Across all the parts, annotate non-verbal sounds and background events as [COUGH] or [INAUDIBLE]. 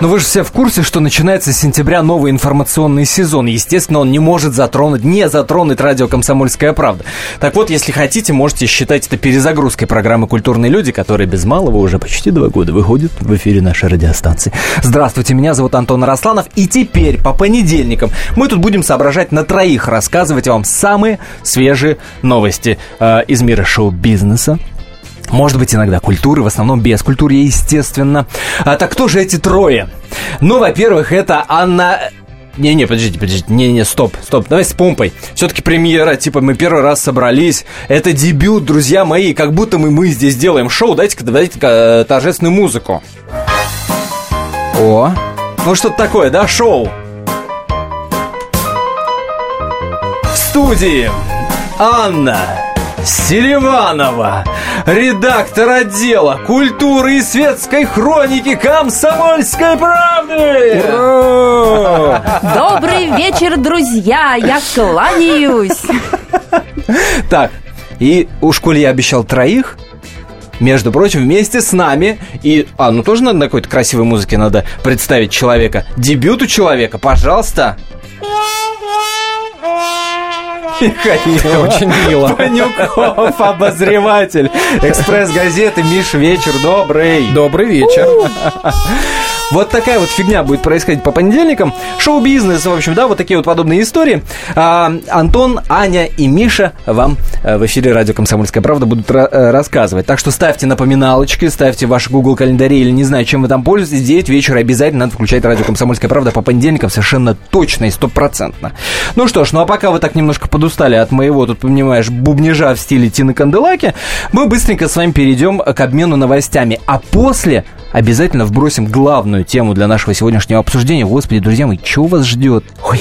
Но вы же все в курсе, что начинается с сентября новый информационный сезон. Естественно, он не может затронуть, не затронуть радио «Комсомольская правда». Так вот, если хотите, можете считать это перезагрузкой программы «Культурные люди», которая без малого уже почти два года выходит в эфире нашей радиостанции. Здравствуйте, меня зовут Антон Росланов. И теперь, по понедельникам, мы тут будем соображать на троих, рассказывать вам самые свежие новости э, из мира шоу-бизнеса, может быть, иногда культуры, в основном без культуры, естественно. А так кто же эти трое? Ну, во-первых, это Анна не-не, подождите, подождите, не-не, стоп, стоп, давай с помпой. Все-таки премьера, типа мы первый раз собрались. Это дебют, друзья мои, как будто мы, мы здесь делаем шоу. Дайте-ка, дайте-ка э, торжественную музыку. О, ну что-то такое, да, шоу? В студии Анна Селиванова, редактор отдела культуры и светской хроники «Комсомольской правды». Ура! Добрый вечер, друзья! Я кланяюсь! Так, и уж коли я обещал троих, между прочим, вместе с нами. И, а, ну тоже надо на какой-то красивой музыке надо представить человека. Дебют у человека, пожалуйста. Михаил. Очень мило. Панюков, обозреватель. Экспресс-газеты. Миш, вечер добрый. Добрый вечер. Вот такая вот фигня будет происходить по понедельникам. Шоу-бизнес, в общем, да, вот такие вот подобные истории. А, Антон, Аня и Миша вам э, в эфире радио «Комсомольская правда» будут э, рассказывать. Так что ставьте напоминалочки, ставьте ваши Google календари или не знаю, чем вы там пользуетесь. 9 вечера обязательно надо включать радио «Комсомольская правда» по понедельникам совершенно точно и стопроцентно. Ну что ж, ну а пока вы так немножко подустали от моего, тут, понимаешь, бубнижа в стиле Тины Канделаки, мы быстренько с вами перейдем к обмену новостями. А после обязательно вбросим главную тему для нашего сегодняшнего обсуждения. Господи, друзья мои, что вас ждет? Ой,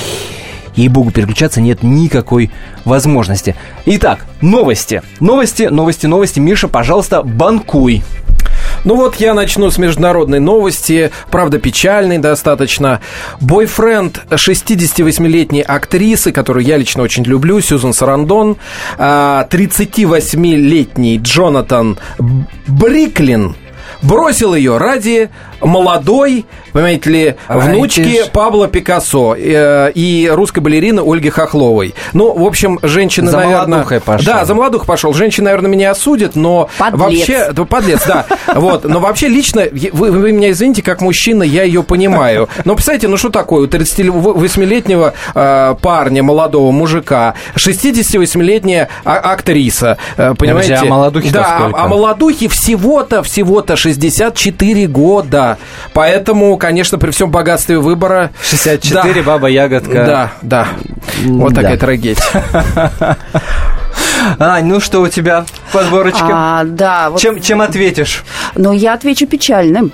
ей-богу, переключаться нет никакой возможности. Итак, новости. Новости, новости, новости. Миша, пожалуйста, банкуй. Ну вот я начну с международной новости, правда печальной достаточно. Бойфренд 68-летней актрисы, которую я лично очень люблю, Сьюзан Сарандон, 38-летний а, Джонатан Бриклин бросил ее ради молодой, понимаете ли, внучки Пабло Пикассо э, и русской балерины Ольги Хохловой. Ну, в общем, женщина, за наверное... пошел. Да, за молодух пошел. Женщина, наверное, меня осудит, но подлец. вообще... Подлец, да. [LAUGHS] Вот. Но вообще лично, вы, вы меня извините, как мужчина, я ее понимаю. Но представьте, ну что такое, у 38-летнего э, парня, молодого мужика, 68-летняя а- актриса, э, понимаете? а молодухе Да, а, а молодухи всего-то, всего-то 64 года. Поэтому, конечно, при всем богатстве выбора... 64, да, баба ягодка. Да, да. Вот Да. такая трагедия. [LAUGHS] Ань, ну что у тебя подборочка? А, да, вот, Чем, чем ответишь? но я отвечу печальным.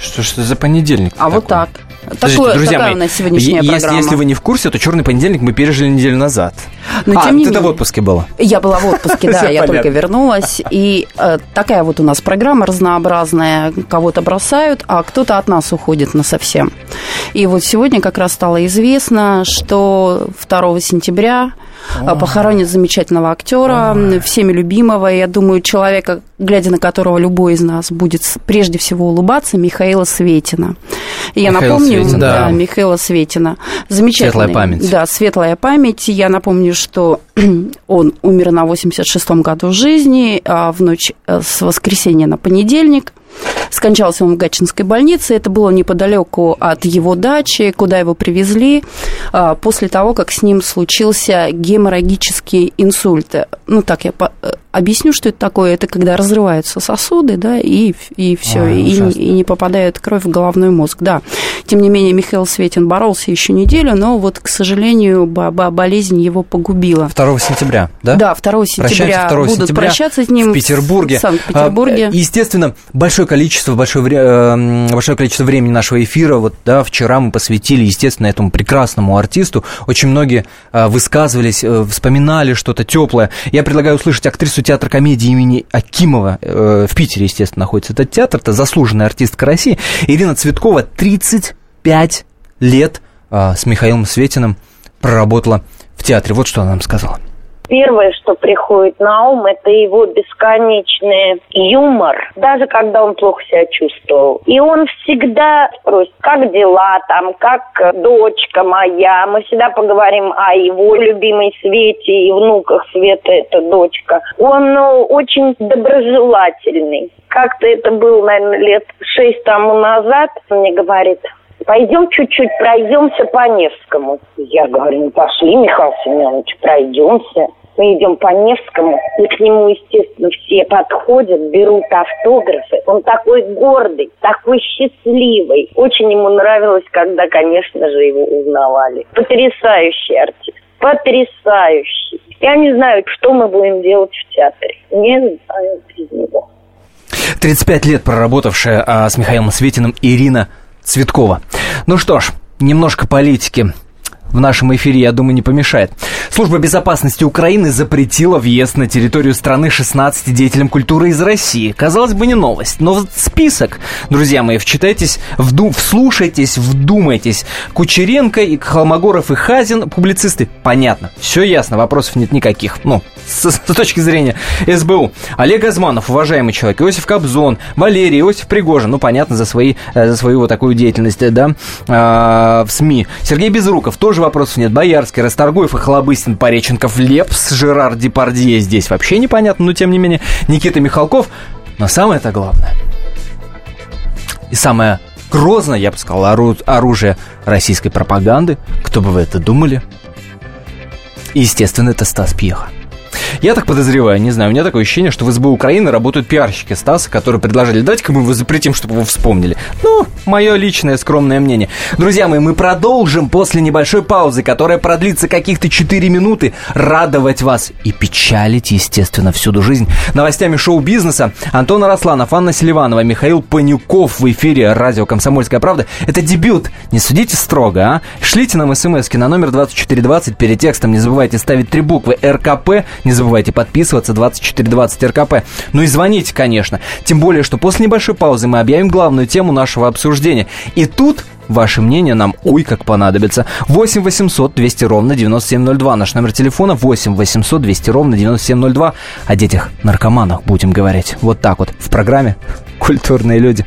Что ж это за понедельник? А вот так. Подождите, Такое, друзья такая мои, у нас сегодняшняя если, программа. если вы не в курсе, то черный понедельник мы пережили неделю назад. Но а, тем не в менее. отпуске была. Я была в отпуске, да, я только вернулась. И э, такая вот у нас программа разнообразная. Кого-то бросают, а кто-то от нас уходит на совсем. И вот сегодня как раз стало известно, что 2 сентября э, похоронят замечательного актера, всеми любимого. Я думаю, человека, глядя на которого любой из нас будет прежде всего улыбаться, Михаила Светина. Я Михаил напомню, Светин, да, да. Михаила Светина. Замечательный. Светлая память. Да, светлая память. Я напомню, что [CLEARS THROAT] он умер на 86-м году жизни, а в ночь э, с воскресенья на понедельник. Скончался он в Гатчинской больнице. Это было неподалеку от его дачи, куда его привезли а, после того, как с ним случился геморрагический инсульт. Ну, так я э, объясню, что это такое. Это когда разрываются сосуды, да, и, и все, Ой, и, и не попадает кровь в головной мозг, да. Тем не менее, Михаил Светин боролся еще неделю, но вот, к сожалению, бо- бо- болезнь его погубила. 2 сентября, да? Да, 2 сентября Прощаемся 2 будут сентября прощаться с ним в Петербурге. в Санкт-Петербурге. А, Естественно, большое количество, большое, вре- э, большое количество времени нашего эфира, вот, да, вчера мы посвятили, естественно, этому прекрасному артисту. Очень многие э, высказывались, э, вспоминали что-то теплое. Я предлагаю услышать актрису театра комедии имени Акимова. э, В Питере, естественно, находится этот театр. Это заслуженная артистка России. Ирина Цветкова, 35 лет а, с Михаилом Светиным проработала в театре. Вот что она нам сказала. Первое, что приходит на ум, это его бесконечный юмор, даже когда он плохо себя чувствовал. И он всегда спросит, как дела там, как дочка моя. Мы всегда поговорим о его любимой Свете и внуках Света, это дочка. Он ну, очень доброжелательный. Как-то это было, наверное, лет шесть тому назад. Мне говорит, пойдем чуть-чуть пройдемся по Невскому. Я говорю, ну пошли, Михаил Семенович, пройдемся. Мы идем по Невскому, и к нему, естественно, все подходят, берут автографы. Он такой гордый, такой счастливый. Очень ему нравилось, когда, конечно же, его узнавали. Потрясающий артист. Потрясающий. Я не знаю, что мы будем делать в театре. Не знаю без него. 35 лет проработавшая а, с Михаилом Светиным Ирина Цветкова. Ну что ж, немножко политики в нашем эфире, я думаю, не помешает. Служба безопасности Украины запретила въезд на территорию страны 16 деятелям культуры из России. Казалось бы, не новость, но список, друзья мои, вчитайтесь, вду, вслушайтесь, вдумайтесь. Кучеренко, и Холмогоров и Хазин, публицисты, понятно, все ясно, вопросов нет никаких. Ну, с, с точки зрения СБУ. Олег Азманов, уважаемый человек, Иосиф Кобзон, Валерий, Иосиф Пригожин, ну, понятно, за, свои, э, за свою вот такую деятельность, да, э, в СМИ. Сергей Безруков, тоже вопросов нет. Боярский, Расторгуев и Холобыстин, Пореченков, Лепс, Жерар Депардье здесь вообще непонятно, но тем не менее. Никита Михалков. Но самое-то главное. И самое грозное, я бы сказал, оружие российской пропаганды. Кто бы вы это думали? естественно, это Стас Пьеха. Я так подозреваю, не знаю, у меня такое ощущение, что в СБУ Украины работают пиарщики Стаса, которые предложили, давайте-ка мы его запретим, чтобы его вспомнили. Ну, мое личное скромное мнение. Друзья мои, мы продолжим после небольшой паузы, которая продлится каких-то 4 минуты, радовать вас и печалить, естественно, всюду жизнь. Новостями шоу-бизнеса Антон Арасланов, Анна Селиванова, Михаил Панюков в эфире радио «Комсомольская правда». Это дебют, не судите строго, а? Шлите нам смс на номер 2420 перед текстом, не забывайте ставить три буквы РКП, не забывайте подписываться 2420 РКП. Ну и звоните, конечно. Тем более, что после небольшой паузы мы объявим главную тему нашего обсуждения. И тут Ваше мнение нам ой как понадобится. 8 800 200 ровно 9702. Наш номер телефона 8 800 200 ровно 9702. О детях наркоманах будем говорить. Вот так вот в программе «Культурные люди».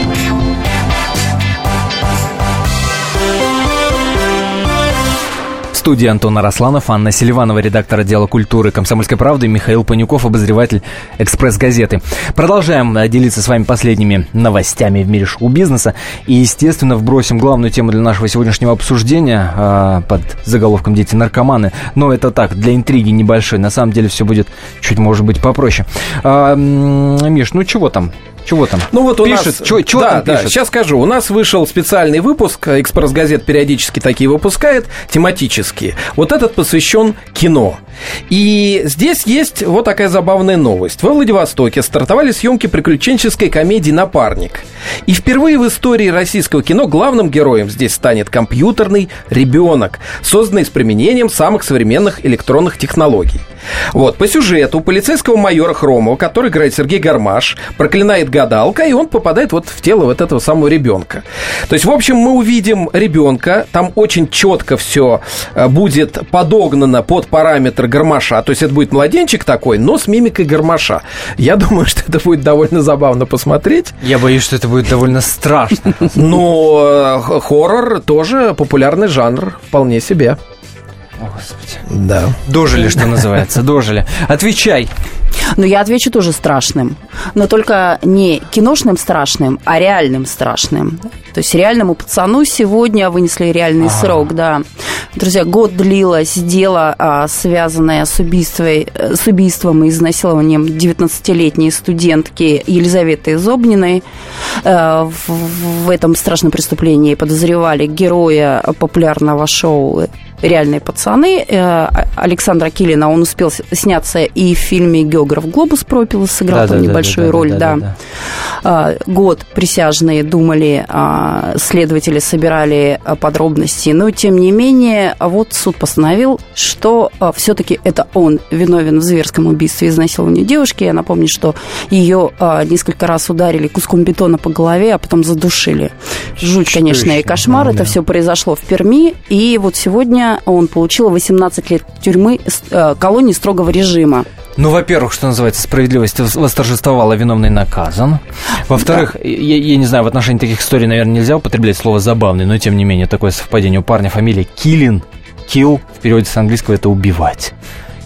Студии Антон Арасланов, Анна Селиванова, редактор отдела культуры «Комсомольской правды», Михаил Панюков, обозреватель «Экспресс-газеты». Продолжаем э, делиться с вами последними новостями в мире шоу-бизнеса. И, естественно, вбросим главную тему для нашего сегодняшнего обсуждения э, под заголовком «Дети-наркоманы». Но это так, для интриги небольшой. На самом деле все будет чуть, может быть, попроще. Э, Миш, ну чего там? Чего там? Ну вот у пишет, нас... Чего, чего да, там да, пишет? сейчас скажу. У нас вышел специальный выпуск, «Экспресс-газет» периодически такие выпускает, тематические. Вот этот посвящен кино. И здесь есть вот такая забавная новость. Во Владивостоке стартовали съемки приключенческой комедии «Напарник». И впервые в истории российского кино главным героем здесь станет компьютерный ребенок, созданный с применением самых современных электронных технологий. Вот, по сюжету полицейского майора Хромова, который играет Сергей Гармаш, проклинает гадалка, и он попадает вот в тело вот этого самого ребенка. То есть, в общем, мы увидим ребенка, там очень четко все э, будет подогнано под параметр Гармаша, то есть это будет младенчик такой, но с мимикой Гармаша. Я [LAUGHS] думаю, что это будет довольно забавно посмотреть. Я боюсь, что это будет довольно страшно. Но э, хоррор тоже популярный жанр, вполне себе. Господи. Да. Дожили, что называется, дожили. Отвечай. Ну, я отвечу тоже страшным. Но только не киношным страшным, а реальным страшным. То есть реальному пацану сегодня вынесли реальный А. срок, да. Друзья, год длилось дело, а, связанное с, убийством, с убийством и изнасилованием 19-летней студентки Елизаветы Зобниной. Э, в этом страшном преступлении подозревали героя популярного шоу «Реальные пацаны» э, Александра Килина. Он успел сняться и в фильме «Географ Глобус пропил», сыграл там небольшую роль, да. А, Год присяжные думали, а, следователи собирали подробности, но тем не менее, вот суд постановил, что все-таки это он виновен в зверском убийстве и изнасиловании девушки. Я напомню, что ее несколько раз ударили куском бетона по голове, а потом задушили. Жуть, конечно, и кошмар. Это все произошло в Перми, и вот сегодня он получил 18 лет тюрьмы, э, колонии строгого режима. Ну, во-первых, что называется, справедливость вос- восторжествовала, виновный наказан. Во-вторых, я, я не знаю, в отношении таких историй, наверное, нельзя употреблять слово «забавный», но, тем не менее, такое совпадение. У парня фамилия Киллин. Kill в переводе с английского это «убивать».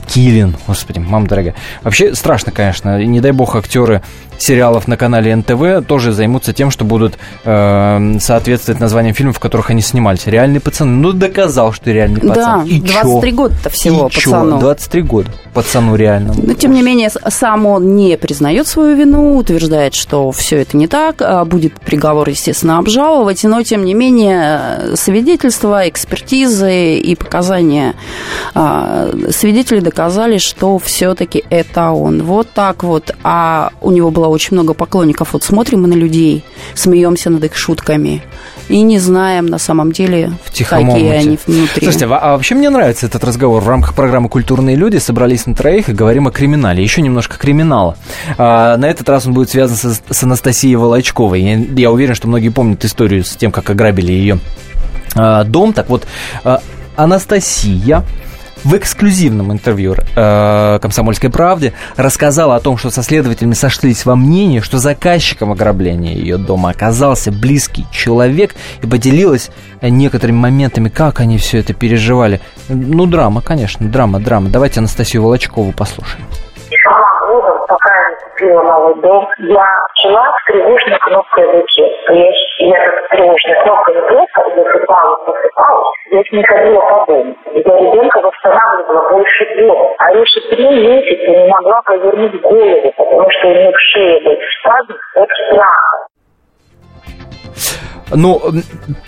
Киллин, господи, мама дорогая. Вообще страшно, конечно. Не дай бог актеры сериалов на канале НТВ тоже займутся тем, что будут э, соответствовать названиям фильмов, в которых они снимались. Реальный пацан. Ну, доказал, что реальный пацан. Да, И 23 чё? года-то всего И чё? пацану. 23 года пацану реальному. Но, тем не менее, сам он не признает свою вину, утверждает, что все это не так, а будет приговор, естественно, обжаловать, но, тем не менее, свидетельства, экспертизы и показания а, свидетелей доказали, что все-таки это он. Вот так вот. А у него было очень много поклонников. Вот смотрим мы на людей, смеемся над их шутками и не знаем на самом деле, В какие они внутри. Слушайте, а а вообще мне нравится этот разговор. В рамках программы «Культурные люди» собрались на троих и говорим о криминале. Еще немножко криминала. А, на этот раз он будет связан с, с Анастасией Волочковой. Я, я уверен, что многие помнят историю с тем, как ограбили ее а, дом. Так вот, а, Анастасия в эксклюзивном интервью э, «Комсомольской правде» рассказала о том, что со следователями сошлись во мнении, что заказчиком ограбления ее дома оказался близкий человек и поделилась э, некоторыми моментами, как они все это переживали. Ну, драма, конечно, драма, драма. Давайте Анастасию Волочкову послушаем. Не купила новый дом, я жила с тревожной кнопкой в руке. То есть я как тревожная кнопка не просто засыпалась, просыпалась, я с ней ходила по дому. Я ребенка восстанавливала больше года. А Ариша три месяца не могла повернуть голову, потому что у нее в шее был спазм от страха. Ну,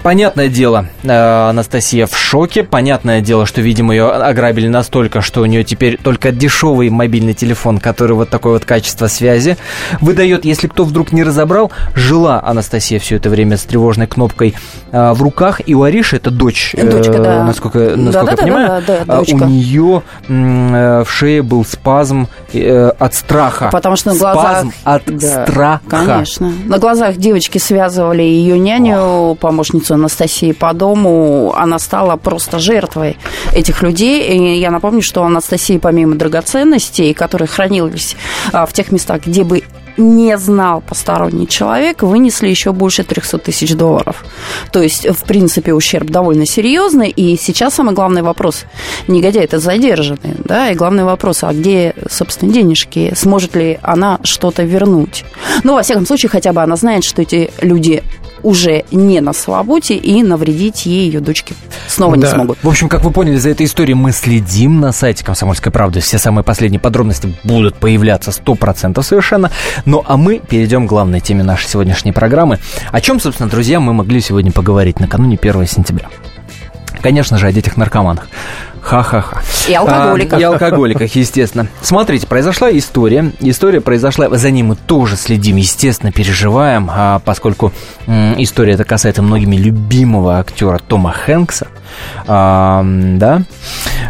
понятное дело, э, Анастасия в шоке. Понятное дело, что, видимо, ее ограбили настолько, что у нее теперь только дешевый мобильный телефон, который вот такое вот качество связи выдает. Если кто вдруг не разобрал, жила Анастасия все это время с тревожной кнопкой э, в руках. И у Ариши, это дочь, э, Дочка, да. насколько, насколько я понимаю, да, да, э, дочка. у нее э, в шее был спазм э, от страха. Потому что на глазах... Спазм от Да, страха. Конечно. На глазах девочки связывали ее няню, помощницу Анастасии по дому. Она стала просто жертвой этих людей. И я напомню, что Анастасия, помимо драгоценностей, которые хранились а, в тех местах, где бы не знал посторонний человек, вынесли еще больше 300 тысяч долларов. То есть, в принципе, ущерб довольно серьезный. И сейчас самый главный вопрос. Негодяй это задержанный, да, и главный вопрос, а где, собственно, денежки? Сможет ли она что-то вернуть? Ну, во всяком случае, хотя бы она знает, что эти люди уже не на свободе, и навредить ей ее дочке снова не Да. смогут. В общем, как вы поняли, за этой историей мы следим на сайте «Комсомольской правды». Все самые последние подробности будут появляться 100% совершенно. Ну, а мы перейдем к главной теме нашей сегодняшней программы. О чем, собственно, друзья, мы могли сегодня поговорить накануне 1 сентября. Конечно же, о детях-наркоманах. Ха-ха-ха. И алкоголиках. А, и алкоголиках, естественно. Смотрите, произошла история. История произошла, за ней мы тоже следим, естественно, переживаем, а поскольку м, история эта касается многими любимого актера Тома Хэнкса. А, да.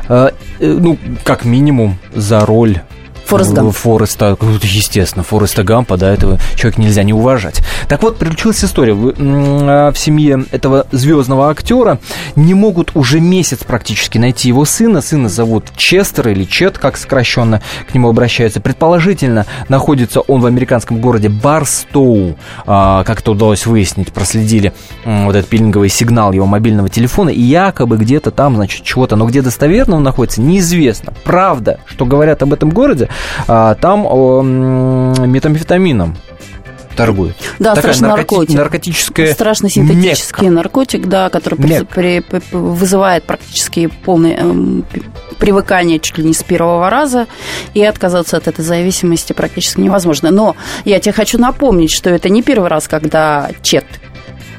А, ну, как минимум, за роль Форест Гамп. Фореста, естественно, Фореста Гампа, да, этого человека нельзя не уважать. Так вот, приключилась история. В, в семье этого звездного актера не могут уже месяц практически найти его сына. Сына зовут Честер или Чет, как сокращенно к нему обращаются. Предположительно, находится он в американском городе Барстоу. А, как это удалось выяснить, проследили вот этот пилинговый сигнал его мобильного телефона. И якобы где-то там, значит, чего-то, но где достоверно он находится, неизвестно. Правда, что говорят об этом городе, а, там метамфетамином торгуют. Да, Такая страшный наркоти- наркотик. наркотическая Страшный синтетический Мекка. наркотик, да, который Мекка. при- при- вызывает практически полное эм, п- привыкание чуть ли не с первого раза, и отказаться от этой зависимости практически невозможно. Но я тебе хочу напомнить, что это не первый раз, когда Чет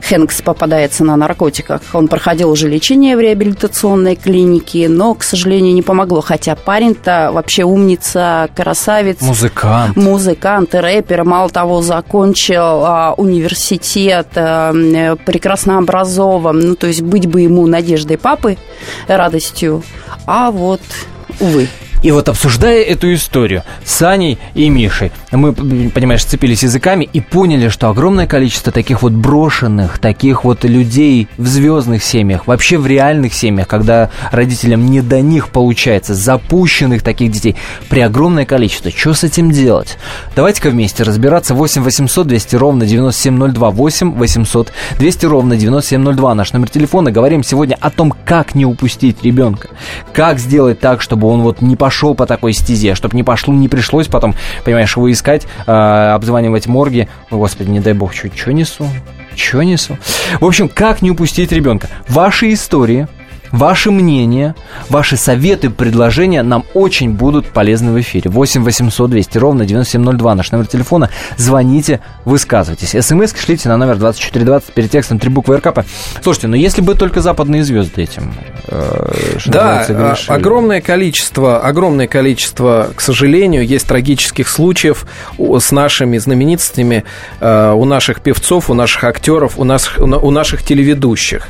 Хэнкс попадается на наркотиках. Он проходил уже лечение в реабилитационной клинике, но, к сожалению, не помогло. Хотя парень-то вообще умница, красавец. Музыкант. Музыкант и рэпер, мало того, закончил а, университет, а, м, прекрасно образован. Ну, то есть быть бы ему надеждой папы, радостью. А вот, увы. И вот обсуждая эту историю с Аней и Мишей, мы, понимаешь, сцепились языками и поняли, что огромное количество таких вот брошенных, таких вот людей в звездных семьях, вообще в реальных семьях, когда родителям не до них получается, запущенных таких детей, при огромное количество. Что с этим делать? Давайте-ка вместе разбираться. 8 800 200 ровно 9702. 8 800 200 ровно 9702. Наш номер телефона. Говорим сегодня о том, как не упустить ребенка. Как сделать так, чтобы он вот не пошел по такой стезе, чтобы не пошло, не пришлось потом, понимаешь, его искать, э, обзванивать морги. Ой, господи, не дай бог, что несу? Что несу? В общем, как не упустить ребенка? Ваши истории, Ваши мнения, ваши советы, предложения нам очень будут полезны в эфире. 8 800 200 ровно 9702 наш номер телефона. Звоните, высказывайтесь. СМС шлите на номер 2420 перед текстом три буквы РКП. Слушайте, ну если бы только западные звезды этим, э, Да, а, грешили. огромное количество, огромное количество, к сожалению, есть трагических случаев с нашими знаменитостями, э, у наших певцов, у наших актеров, у, нас, у на- у наших телеведущих.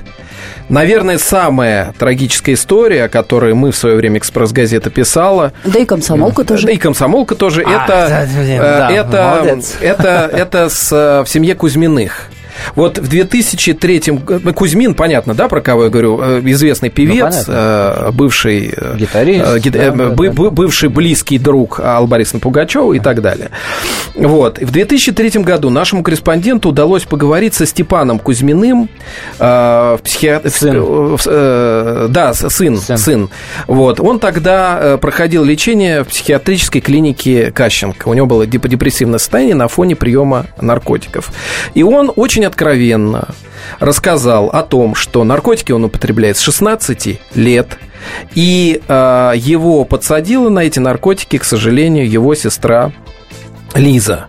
Наверное, самая трагическая история, о которой мы в свое время «Экспресс-газета» писала, Да и комсомолка тоже. да и комсомолка тоже. А, это, да, э, да, это, молодец. это, это с, э, в семье Кузьминых. Вот в 2003 г- Кузьмин, понятно, да, про кого я говорю, э, известный певец, понятно. э, бывший э, Гитарист, гит- да, э, да, да. бы- бывший близкий друг Аллы Борисовны Пугачевой и так далее. Вот. В 2003 году нашему корреспонденту удалось поговорить со Степаном Кузьминым, э, в психиат- Сын. э, да, сын, Сын. сын. Вот. Он тогда проходил лечение в психиатрической клинике Кащенко. У него было деп- депрессивное состояние на фоне приема наркотиков. И он очень откровенно рассказал о том, что наркотики он употребляет с 16 лет. И э, его подсадила на эти наркотики, к сожалению, его сестра Лиза.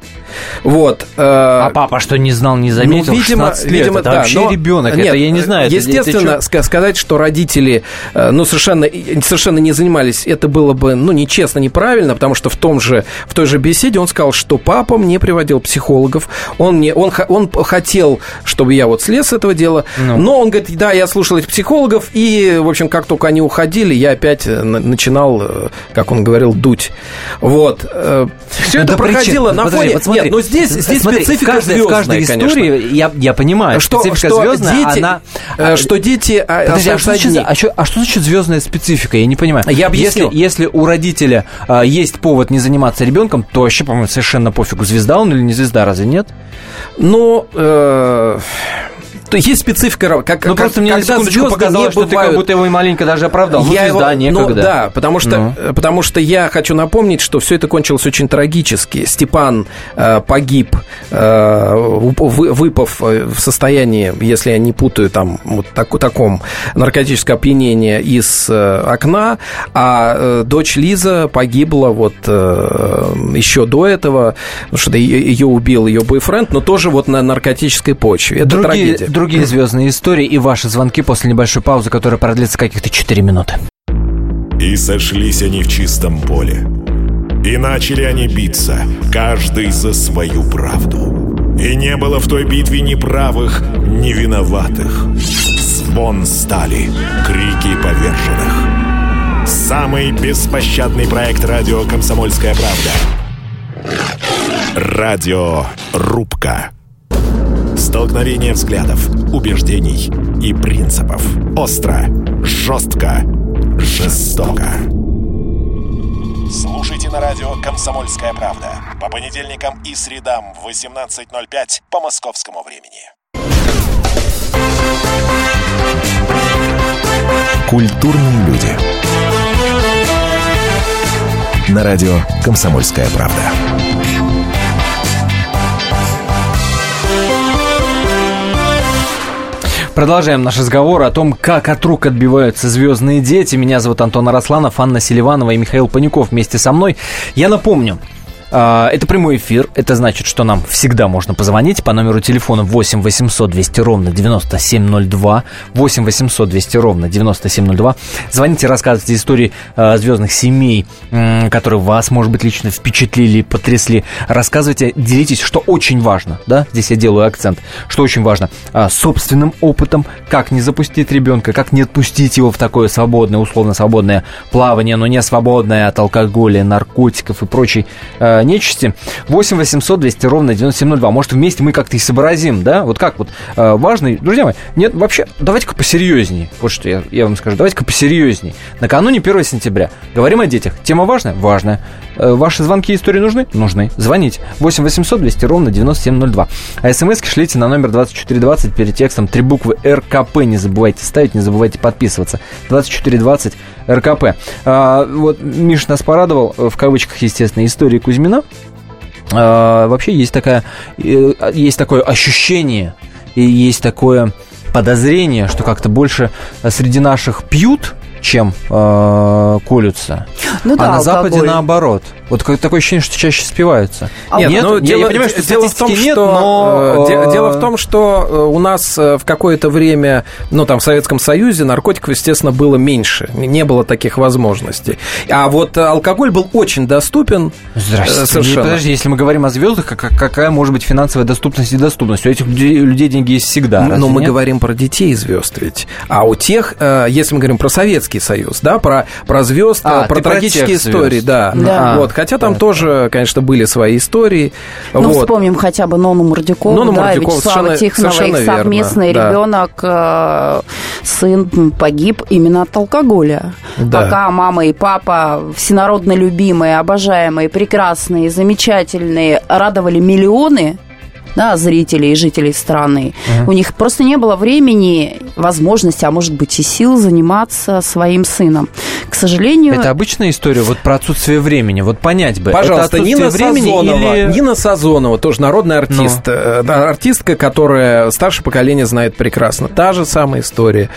Вот. э, А папа что, не знал, не заметил? ну, видимо, 16 лет, видимо, это да, вообще но- ребенок, Нет, это я не знаю. это- это Естественно, чё? ска- сказать, что родители, э, ну, совершенно, совершенно не занимались, это было бы, ну, нечестно, неправильно, потому что в том же, в той же беседе он сказал, что папа мне приводил психологов, он мне, он, он хотел, чтобы я вот слез с этого дела, Ну. но он говорит, да, я слушал этих психологов, и, в общем, как только они уходили, я опять э, на- начинал, как он говорил, дуть. Вот. Все это да проходило причин- на подожди, фоне... вот смотри, Нет, но здесь, здесь смотри, специфика в каждой, в звездная, каждой конечно. истории, я, я понимаю, Что, специфика что звездная, дети, она... э, что дети а, Подожди, а что, значит, а, что, а что значит звездная специфика? Я не понимаю. Я объясню. Если, если у родителя а, есть повод не заниматься ребенком, то вообще, по-моему, совершенно пофигу, звезда он или не звезда, разве нет? Но э, то есть специфика, как, Ну, как- просто мне секундочку звезды показалось, что ты как бывают- будто его и маленько даже оправдал. Ну, Я звезда, его- некогда. Ну, да, потому что, Ну. э, потому что я хочу напомнить, что все это кончилось очень трагически. Степан э, погиб, э, вы- выпав э, в состоянии, если я не путаю, там, вот так, таком наркотическое опьянение из э, окна, а э, дочь Лиза погибла вот э, еще до этого, потому что ее, ее убил ее бойфренд, но тоже вот на наркотической почве. Это другие, трагедия. Другие звездные истории и ваши звонки после небольшой паузы, которая продлится каких-то 4 минуты. И сошлись они в чистом поле. И начали они биться, каждый за свою правду. И не было в той битве ни правых, ни виноватых. Звон стали, крики поверженных. Самый беспощадный проект радио «Комсомольская правда». Радио «Рубка». Столкновение взглядов, убеждений и принципов. Остро, жестко, жестоко. Слушайте на радио «Комсомольская правда» по понедельникам и средам в 18.05 по московскому времени. Культурные люди. На радио «Комсомольская правда». Продолжаем наш разговор о том, как от рук отбиваются звездные дети. Меня зовут Антон Арасланов, Анна Селиванова и Михаил Панюков вместе со мной. Я напомню, это прямой эфир. Это значит, что нам всегда можно позвонить по номеру телефона 8 800 200 ровно 9702. 8 800 200 ровно 9702. Звоните, рассказывайте истории э, звездных семей, которые вас, может быть, лично впечатлили, потрясли. Рассказывайте, делитесь, что очень важно. Да? Здесь я делаю акцент. Что очень важно. а, собственным опытом, как не запустить ребенка, как не отпустить его в такое свободное, условно свободное плавание, но не свободное от алкоголя, наркотиков и прочей нечисти. 8 800 200 ровно 9702. Может, вместе мы как-то и сообразим, да? Вот как вот э, важно. Друзья мои, нет, вообще, давайте-ка посерьезнее. Вот что я, я вам скажу. Давайте-ка посерьезнее. Накануне 1 сентября. Говорим о детях. Тема важная? Важная. Э, ваши звонки и истории нужны? Нужны. Звоните. 8 800 200 ровно 9702. А смс шлите на номер 2420 перед текстом три буквы РКП. Не забывайте ставить, не забывайте подписываться. 2420 РКП. А, вот Миш нас порадовал, э, в кавычках, естественно, истории Кузьмина. А, вообще есть, такая, э, есть такое ощущение и есть такое подозрение, что как-то больше среди наших пьют, чем э, колются. Ну да, а на Западе алкоголь. наоборот. Вот такое ощущение, что чаще спиваются. Нет, Нет, ну, я- дело, я понимаю, что дело в том, нет, что, но, э, де- э, дело в том, что э, у нас э, в какое-то время, ну, там, в Советском Союзе наркотиков, естественно, было меньше. Не было таких возможностей. А вот э, алкоголь был очень доступен. Здрасте. э, Совершенно. Подожди, если мы говорим о звездах, как- какая может быть финансовая доступность и доступность? У этих людей, деньги есть всегда. Но мы нет? говорим про детей звезд ведь. А у тех, э, если мы говорим про Советский Союз, да, про, про звезд, А, э, про про трагические звезд. истории, да. Да. Вот, хотя там тоже, конечно, были свои истории. Ну, вот. вспомним хотя бы Нону Мордюкову, Нону да, Мордюкову, Вячеслава совершенно- Тихонова, совершенно их верно, совместный да. ребенок, э, сын погиб именно от алкоголя. Да. Пока мама и папа, всенародно любимые, обожаемые, прекрасные, замечательные, радовали миллионы, да, зрителей и жителей страны. У них просто не было времени, возможности, а может быть и сил заниматься своим сыном. К сожалению... Это обычная история вот про отсутствие времени. Вот понять бы. Пожалуйста, это Нина Сазонова. или... Нина Сазонова, тоже народный артист. Э, да, Артистка, которая старшее поколение знает прекрасно. Та же самая история.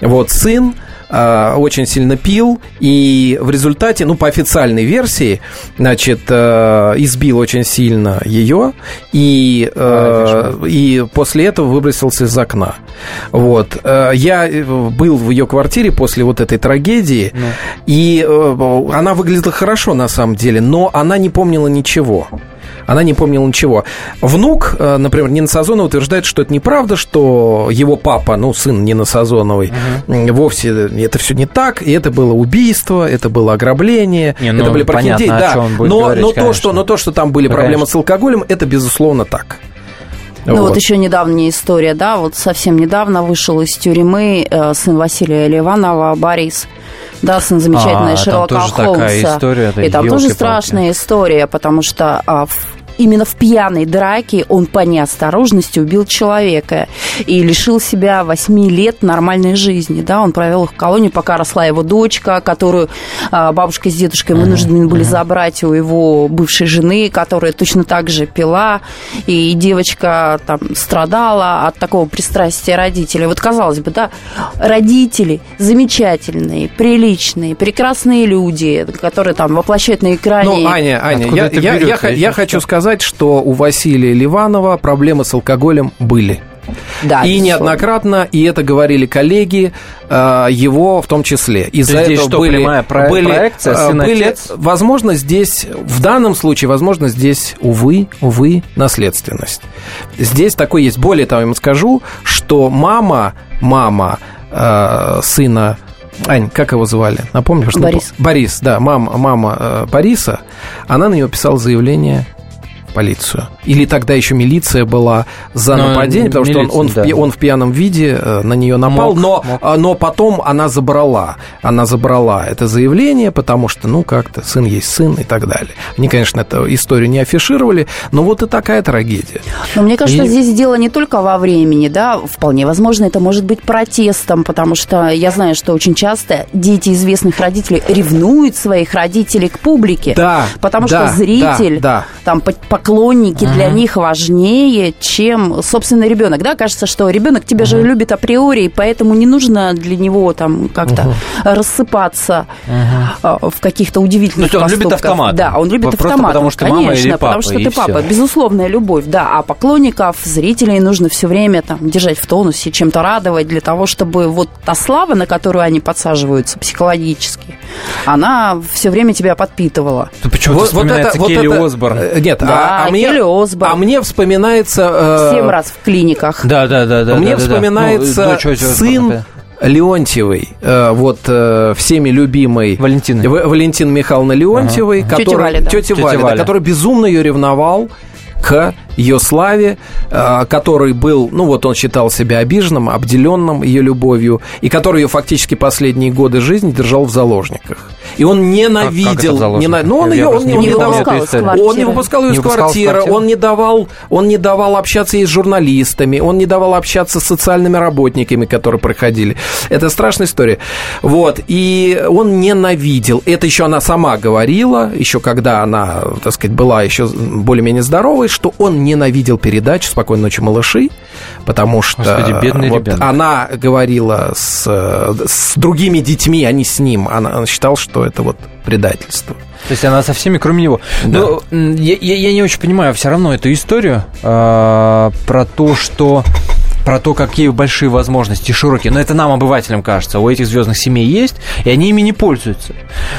Вот сын э, очень сильно пил, и в результате, ну, по официальной версии, значит, э, избил очень сильно ее, и, э, и после этого выбросился из окна. Вот. Э, Я был в ее квартире после вот этой трагедии, и э, она выглядела хорошо на самом деле, но она не помнила ничего. Она не помнила ничего. Внук, э, например, Нина Сазонова утверждает, что это неправда, что его папа, ну, сын Нины Сазоновой, м, вовсе это все не так, и это было убийство, это было ограбление, Не, ну, это были понятно, прохиндеи, о да. чем он будет но, говорить, но, то, что, но то, что там были Ну, проблемы конечно. с алкоголем, это безусловно так. Ну вот. еще недавняя история, да, вот совсем недавно вышел из тюрьмы э, сын Василия Ливанова Борис. Да, сын замечательной А, там Шерлока такая Холмса. история, да, И там тоже страшная история, потому что а, в- именно в пьяной драке он по неосторожности убил человека и лишил себя 8 лет нормальной жизни. Да, он провел их в колонии, пока росла его дочка, которую а, бабушка с дедушкой вынуждены были забрать у его бывшей жены, которая точно так же пила, и девочка там страдала от такого пристрастия родителей. Вот казалось бы, да, родители замечательные, приличные, прекрасные люди, которые там воплощают на экране. Ну, Аня, Аня, Откуда я, я- я я хочу сказать, что у Василия Ливанова проблемы с алкоголем были. Да, и неоднократно, и это говорили коллеги, э, его в том числе. Из-за здесь этого что, были, прямая про- были, проекция, э, были- возможно, здесь, в данном случае, возможно, здесь, увы, увы, наследственность. Здесь такой есть. Более того, я вам скажу, что мама, мама э, сына Ань, как его звали? Напомнишь? Ну, Борис. Борис, да, мама, мама э, Бориса, она на него писала заявление полицию. Или тогда еще милиция была за Ну, нападение, потому что он, милиция, он, в, да. пи- он в пьяном виде э, на нее напал, Мог, но, мог. а, но потом она забрала. Она забрала это заявление, потому что, ну, как-то сын есть сын и так далее. Они, конечно, эту историю не афишировали, но вот и такая трагедия. Но мне кажется, И- здесь дело не только во времени, да, вполне возможно, это может быть протестом, потому что я знаю, что очень часто дети известных родителей ревнуют своих родителей к публике, Да, потому да, что зритель, да, да. там по- поклонники для них важнее, чем собственный ребенок, да, кажется, что ребенок тебя же любит априори, и поэтому не нужно для него там как-то рассыпаться а, в каких-то удивительных То есть он любит автомат? Да, он любит Просто автомат. потому что мама Конечно, или потому папа, что и ты папа. Безусловная любовь, да. А поклонников, зрителей нужно все время там держать в тонусе, чем-то радовать для того, чтобы вот та слава, на которую они подсаживаются психологически, она все время тебя подпитывала. Почему-то вспоминается Келли это- Осборн. э, Нет, Да, а, а мне, а мне вспоминается... э, Семь раз в клиниках. Да, да, да, да. Мне да, да, да. вспоминается Ну, сын да. Леонтьевой, э, вот э, всеми любимой Валентины. В- Валентины Михайловны Леонтьевой, Тетя которая, Валя, да. тетя Тетя Валя, да, Валя. который безумно ее ревновал к ее славе, э, который был, ну вот он считал себя обиженным, обделенным ее любовью, и который ее фактически последние годы жизни держал в заложниках. И он ненавидел, в заложниках? нена- ну он Я ее, он, не- не он не давал, он не выпускал ее Не из квартиры, он не давал, он не давал общаться и с журналистами, он не давал общаться с социальными работниками, которые проходили. Это страшная история. Вот, и он ненавидел. Это еще она сама говорила, еще когда она, так сказать, была еще более-менее здоровой, что он ненавидел передачу «Спокойной ночи, малыши», потому что Господи, бедный вот ребенок. она говорила с, с другими детьми, а не с ним. Она, она считала, что это вот предательство. То есть она со всеми, кроме него. Ну, м, я, я- я не очень понимаю все равно эту историю а, про то, что про то, какие большие возможности, широкие. Но это нам, обывателям, кажется. У этих звездных семей есть, и они ими не пользуются.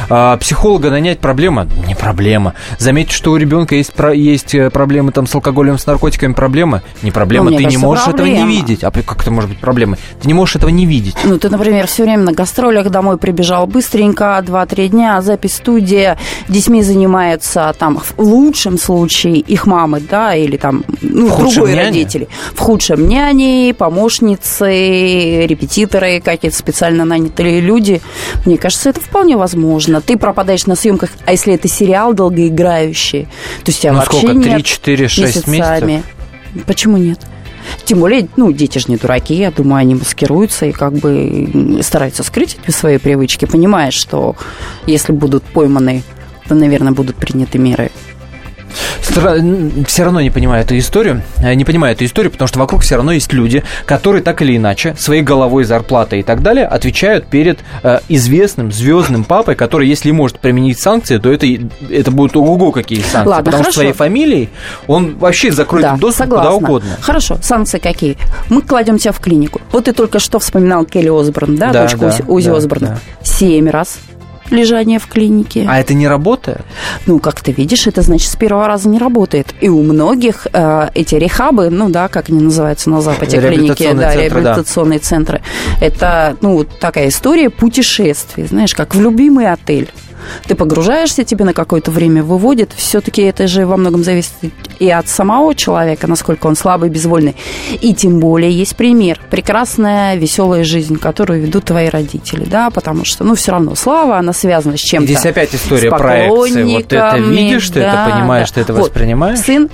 А, психолога нанять проблема? Не проблема. Заметить, что у ребенка есть, про- есть э, проблемы там, с алкоголем, с наркотиками, проблема? Не проблема. Ну, Ты не кажется, можешь этого не проблема. видеть. А как это может быть проблемой? Ты не можешь этого не видеть. Ну, ты, например, все время на гастролях домой прибежал быстренько, 2-3 дня, запись студия, детьми занимаются там в лучшем случае их мамы, да, или там, ну, В другой няня? родители. В худшем помощницы, репетиторы, какие-то специально нанятые люди. Мне кажется, это вполне возможно. Ты пропадаешь на съемках, а если это сериал долгоиграющий, то есть тебя Ну, вообще сколько? нет Три, четыре, шесть месяцами. Почему нет? Тем более, ну, дети же не дураки, я думаю, они маскируются и как бы стараются скрыть эти свои привычки, понимая, что если будут пойманы, то, наверное, будут приняты меры. Все равно не понимаю эту историю. Э, Не понимаю эту историю, потому что вокруг все равно есть люди, которые так или иначе своей головой, зарплатой и так далее отвечают перед э, известным звездным папой, который, если может применить санкции, то это, это будут ого-го какие санкции. Ладно, потому хорошо. что своей фамилией он вообще закроет да, доступ согласна. куда угодно. Хорошо, санкции какие? Мы кладем тебя в клинику. Вот ты только что вспоминал Келли Осборн, да, Да, дочку да, Узи- Узи да, Осборна? да. Семь раз лежание в клинике. А это не работает? Ну, как ты видишь, это значит с первого раза не работает. И у многих э, эти рехабы, ну да, как они называются на Западе, клиники, да, центры, да. реабилитационные центры, это, ну, такая история путешествий, знаешь, как в любимый отель. Ты погружаешься, тебе на какое-то время выводит. Все-таки это же во многом зависит и от самого человека, насколько он слабый, безвольный. И тем более есть пример. Прекрасная, веселая жизнь, которую ведут твои родители, да, потому что, ну, все равно слава, она связана с чем-то. Здесь опять история проекции. Вот это поклонниками, видишь, ты это да, понимаешь, да. ты это Вот, воспринимаешь? Сын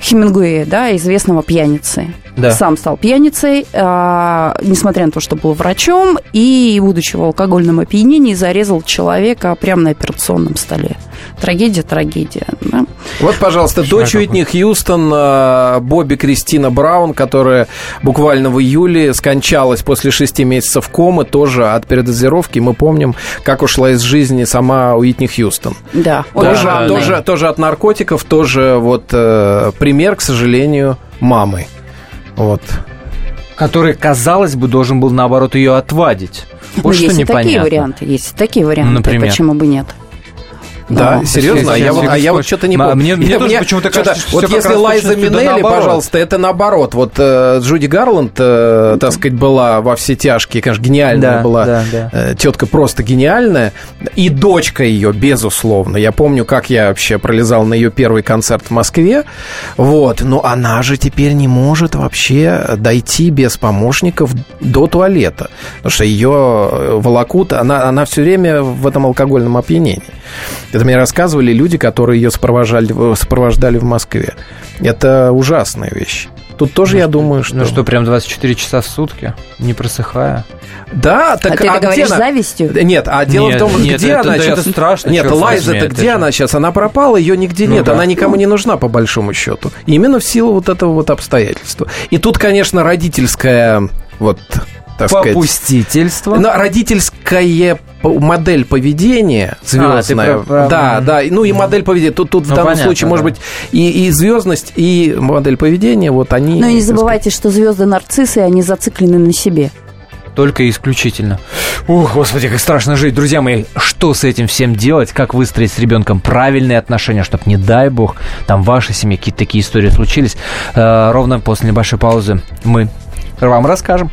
Хемингуэя, да, известного пьяницы. Да. Сам стал пьяницей, а, несмотря на то, что был врачом, и, будучи в алкогольном опьянении, зарезал человека прямо на операционном столе. Трагедия, трагедия. да. Вот, пожалуйста, дочь какой. Уитни Хьюстон, э, Бобби Кристина Браун, которая буквально в июле скончалась после шести месяцев комы, тоже от передозировки. Мы помним, как ушла из жизни сама Уитни Хьюстон. Да, Да, Тоже, да, тоже, тоже от наркотиков, тоже вот э, пример, к сожалению, мамы. Вот. Который, казалось бы, должен был, наоборот, ее отвадить. Ну, Вот что есть и такие непонятно. варианты, есть такие варианты. Например? Почему бы нет? Да, Ну, серьезно, а я вот, а я вот что-то не Ма- помню. мне- мне Я- тоже мне почему-то кажется, что Вот если Лайза Минелли, пожалуйста, это наоборот. Вот э, Джуди Гарланд, э, так сказать, была во все тяжкие, конечно, гениальная Да, была. да, да. Э, тетка просто гениальная. И дочка ее, безусловно. Я помню, как я вообще пролезал на ее первый концерт в Москве. Вот. Но она же теперь не может вообще дойти без помощников до туалета. Потому что ее волокут, она, она все время в этом алкогольном опьянении. Это мне рассказывали люди, которые ее сопровождали, сопровождали в Москве. Это ужасная вещь. Тут тоже, я думаю, что... Ну что, прям 24 часа в сутки, не просыхая? Да, так а ты это где говоришь она? завистью? Нет, а дело Нет, в том, нет, где это- она да, сейчас... это страшно, Нет, Лайза-то возьми, где это она сейчас? Она пропала, ее нигде Ну нет. да. Она никому не нужна, по большому счету. Именно в силу вот этого вот обстоятельства. И тут, конечно, родительская вот так сказать... Попустительство. Но родительская п- модель поведения звездная. А, про- Да, да. Ну и модель поведения. Тут, тут в Ну, данном понятно, случае, может да. быть, и, и звездность, и модель поведения, вот они. Но и не сказать, забывайте, что звезды нарциссы, они зациклены на себе. Только исключительно. Ух, господи, как страшно жить. Друзья мои, что с этим всем делать? Как выстроить с ребенком правильные отношения, чтобы, не дай бог, там в вашей семье какие-то такие истории случились? Э, ровно после небольшой паузы мы вам расскажем.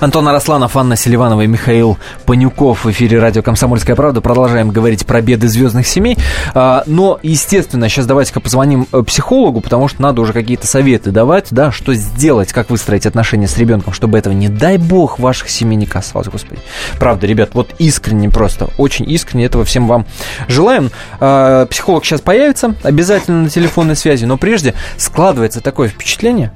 Антон Арасланов, Анна Селиванова и Михаил Панюков в эфире радио «Комсомольская правда». Продолжаем говорить про беды звездных семей. А, Но, естественно, сейчас давайте-ка позвоним э, психологу, потому что надо уже какие-то советы давать, да, что сделать, как выстроить отношения с ребенком, чтобы этого, не дай бог, ваших семей не касалось, господи. Правда, ребят, вот искренне просто, очень искренне этого всем вам желаем. А, Психолог сейчас появится, обязательно на телефонной связи, но прежде складывается такое впечатление,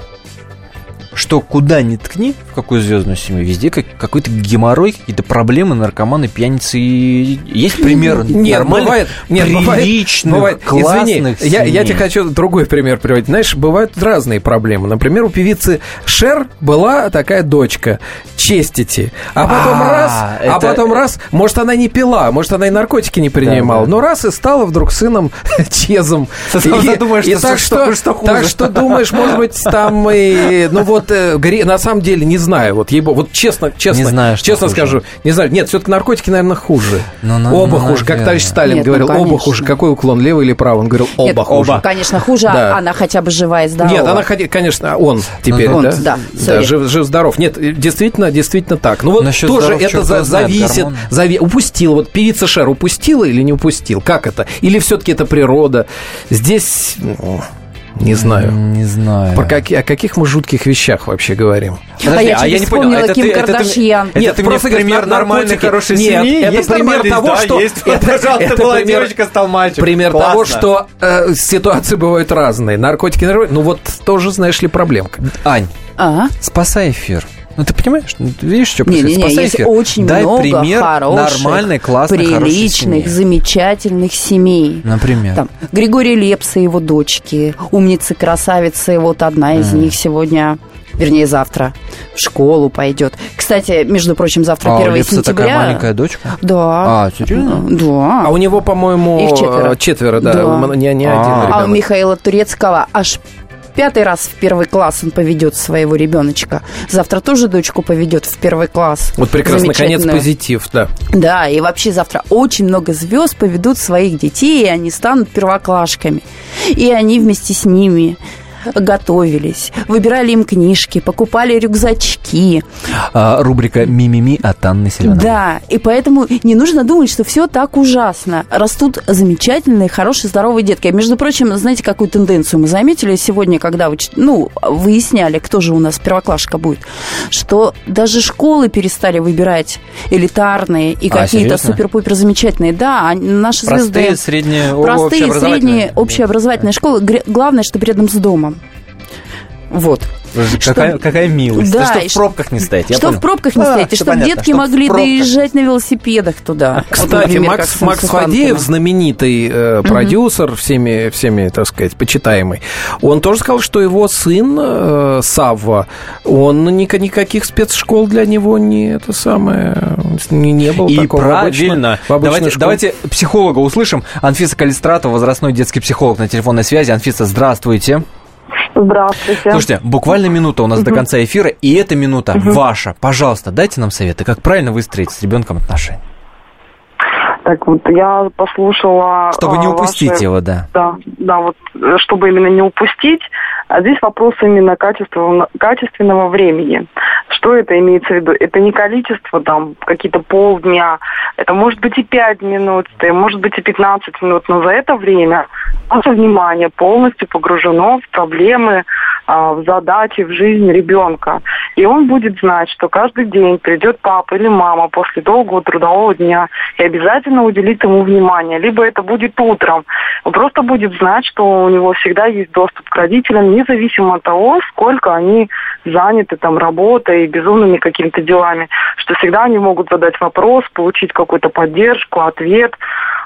что куда ни ткни, в какую звездную семью, везде как, какой-то геморрой, какие-то проблемы, наркоманы, пьяницы. И Есть примеры Нет, нормальных, бывает, нет, бывает, приличных, бывает. классных Извини, я, я тебе хочу другой пример приводить. Знаешь, бывают разные проблемы. Например, у певицы Шер была такая дочка Честити, а потом А, раз, а это- потом раз, может она не пила, может она и наркотики не принимала, да. но раз и стала вдруг сыном [LAUGHS] Чезом. И- и так что- так что думаешь, может быть, там и, ну вот э, гре- на самом деле не знаю, вот ей вот честно, честно, Не знаю, что честно хуже. скажу, не знаю, нет, все-таки наркотики, наверное, хуже. Ну, ну, Оба ну, хуже, как наверное. товарищ Сталин Нет, ну, говорил, оба конечно. хуже. Какой уклон, левый или правый? Он говорил, оба Нет, хуже. Конечно, хуже, а Да. она хотя бы жива и здорова. Нет, она, конечно, он теперь, Он, да? да, да жив, жив-здоров. Нет, действительно, действительно так. Ну вот Насчет тоже здоров, это за- зависит. зави- упустила. Вот певица Шер упустила или не упустил? Как это? Или все-таки это природа? Здесь, ну, не знаю. Не знаю. Про каки- о каких мы жутких вещах вообще говорим? а я, а тебе я не понял, это Ким ты- это ты- Кардашьян. Это ты мне просто в пример говоришь, нормальной, хорошей Нет, семьи? это Есть пример того, Да, что... есть. это- Пожалуйста, это была пример- девочка, стал мальчик. Пример Классно. того, что э, ситуации бывают разные. Наркотики, наркотики, ну вот тоже, знаешь ли, проблемка. Ань, А? спасай эфир. Ну, ты понимаешь? Ну, ты видишь, что Не-не-не, происходит? Спасай есть очень Дай много пример хороших, нормальной, классной, приличных, замечательных семей. Например. Там Григорий Лепс и его дочки, умницы, красавицы, вот одна из них сегодня вернее, завтра в школу пойдет. Кстати, между прочим, завтра А, у 1 Лепса сентября. такая маленькая дочка? Да. А, серьезно? Да. А у него, по-моему, Их четверо. четверо, да. Да. Не, не один А. А у. Михаила Турецкого аж пятый раз в первый класс он поведет своего ребеночка. Завтра тоже дочку поведет в первый класс. Вот прекрасно, наконец, позитив, да. Да, и вообще завтра очень много звезд поведут своих детей, и они станут первоклашками. И они вместе с ними готовились, выбирали им книжки, покупали рюкзачки. А, рубрика «Мимими» от Анны Селивановой. Да, и поэтому не нужно думать, что все так ужасно. Растут замечательные, хорошие, здоровые детки. А между прочим, знаете, какую тенденцию мы заметили сегодня, когда ну, выясняли, кто же у нас первоклашка будет, что даже школы перестали выбирать элитарные и А, какие-то супер-пупер замечательные. Да, а наши Простые, звезды... средние, Простые, средние, общеобразовательные школы. Главное, чтобы рядом с домом. Вот. Какая, Что- какая милость. Да, Да, и чтобы в пробках не стоять. Что понял. в пробках не А, стоять, и чтобы понятно, детки чтоб в могли доезжать на велосипедах туда. Вот, Кстати, например, Макс, Макс Фадеев, знаменитый э, продюсер, всеми, всеми, так сказать, почитаемый, он тоже сказал, что его сын э, Савва, он ни- никаких спецшкол для него не это самое, не, не было И такого. В обычной- правильно. в обычной давайте, школе. давайте психолога услышим. Анфиса Калистратова, возрастной детский психолог на телефонной связи. Анфиса, здравствуйте. Здравствуйте. Слушайте, буквально минута у нас до конца эфира, и эта минута ваша. Пожалуйста, дайте нам советы, как правильно выстроить с ребенком отношения. Так вот, я послушала... Чтобы не а, упустить ваши- его, да. Да, да, вот, э, чтобы именно не упустить. А здесь вопрос именно качества, качественного времени. Что это имеется в виду? Это не количество, там, какие-то полдня. Это может быть и 5 минут, это может быть и 15 минут. Но за это время ваше внимание полностью погружено в проблемы, а, в задачи, в жизнь ребенка. И он будет знать, что каждый день придет папа или мама после долгого трудового дня и обязательно уделит ему внимание. Либо это будет утром. Он просто будет знать, что у него всегда есть доступ к родителям, независимо от того, сколько они заняты там работой, безумными какими-то делами. Что всегда они могут задать вопрос, получить какую-то поддержку, ответ.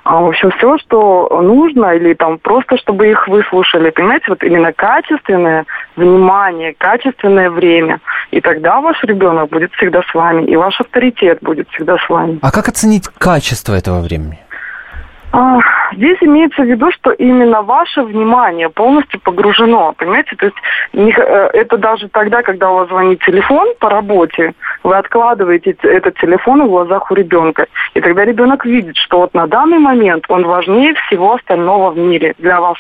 А, в общем, все, что нужно, или там просто, чтобы их выслушали. Понимаете, вот именно качественное внимание, качественное время. И тогда ваш ребенок будет всегда с вами, и ваш авторитет будет всегда с вами. А как оценить качество этого времени? Здесь имеется в виду, что именно ваше внимание полностью погружено, понимаете? То есть э, это даже тогда, когда у вас звонит телефон по работе, вы откладываете этот телефон в глазах у ребенка. И тогда ребенок видит, что вот на данный момент он важнее всего остального в мире для вас.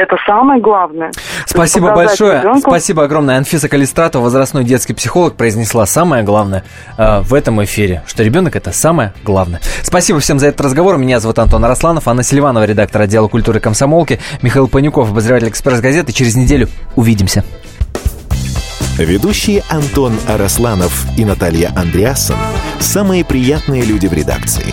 Это самое главное. Спасибо большое. ребенку- Спасибо огромное. Анфиса Калистратова, возрастной детский психолог, произнесла самое главное э, в этом эфире, что ребенок это самое главное. Спасибо всем за этот разговор. Меня зовут Антон Арасланов, Анна Селиванова, редактор отдела культуры комсомолки, Михаил Панюков, обозреватель «Экспресс-газеты». Через неделю увидимся. Ведущие Антон Арасланов и Наталья Андреасон – самые приятные люди в редакции.